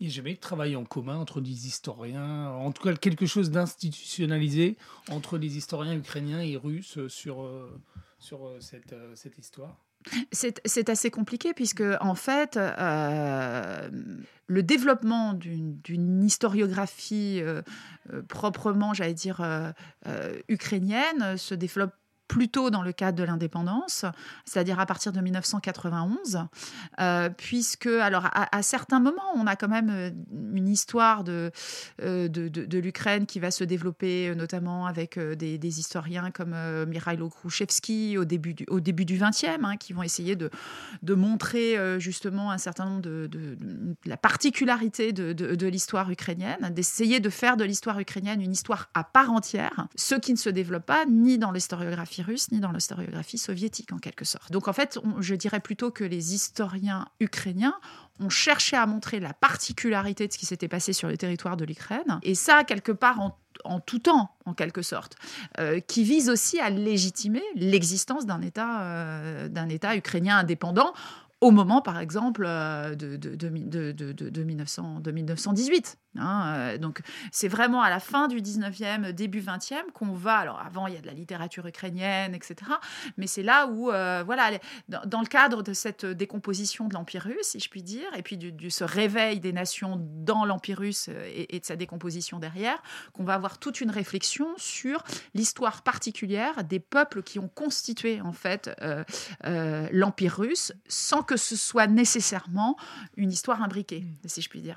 Il n'y a jamais de travail en commun entre des historiens, en tout cas quelque chose d'institutionnalisé entre les historiens ukrainiens et russes sur, euh, sur euh, cette, euh, cette histoire. C'est assez compliqué puisque, en fait, le développement d'une historiographie proprement, j'allais dire, ukrainienne se développe plutôt dans le cadre de l'indépendance, c'est-à-dire à partir de 1991, euh, puisque, alors, à, certains moments, on a quand même euh, une histoire de, euh, de, de, l'Ukraine qui va se développer, notamment avec des, historiens comme Mikhailo Khrushchevsky au début du, au début du 20e, hein, qui vont essayer de, de montrer justement un certain nombre de, de la particularité de, l'histoire ukrainienne, d'essayer de faire de l'histoire ukrainienne une histoire à part entière, ce qui ne se développe pas ni dans l'historiographie ni dans l'historiographie soviétique en quelque sorte. Donc en fait, je dirais plutôt que les historiens ukrainiens ont cherché à montrer la particularité de ce qui s'était passé sur le territoire de l'Ukraine, et ça quelque part en, tout temps, en quelque sorte, euh, qui vise aussi à légitimer l'existence d'un État, euh, d'un État ukrainien indépendant au moment, par exemple, euh, de, de, de, de 1918. Hein, euh, donc, c'est vraiment à la fin du 19e, début 20e qu'on va. Alors, avant, il y a de la littérature ukrainienne, etc. Mais c'est là où, euh, voilà, dans, le cadre de cette décomposition de l'Empire russe, si je puis dire, et puis de ce réveil des nations dans l'Empire russe et, de sa décomposition derrière, qu'on va avoir toute une réflexion sur l'histoire particulière des peuples qui ont constitué, en fait, l'Empire russe sans que ce soit nécessairement une histoire imbriquée, si je puis dire.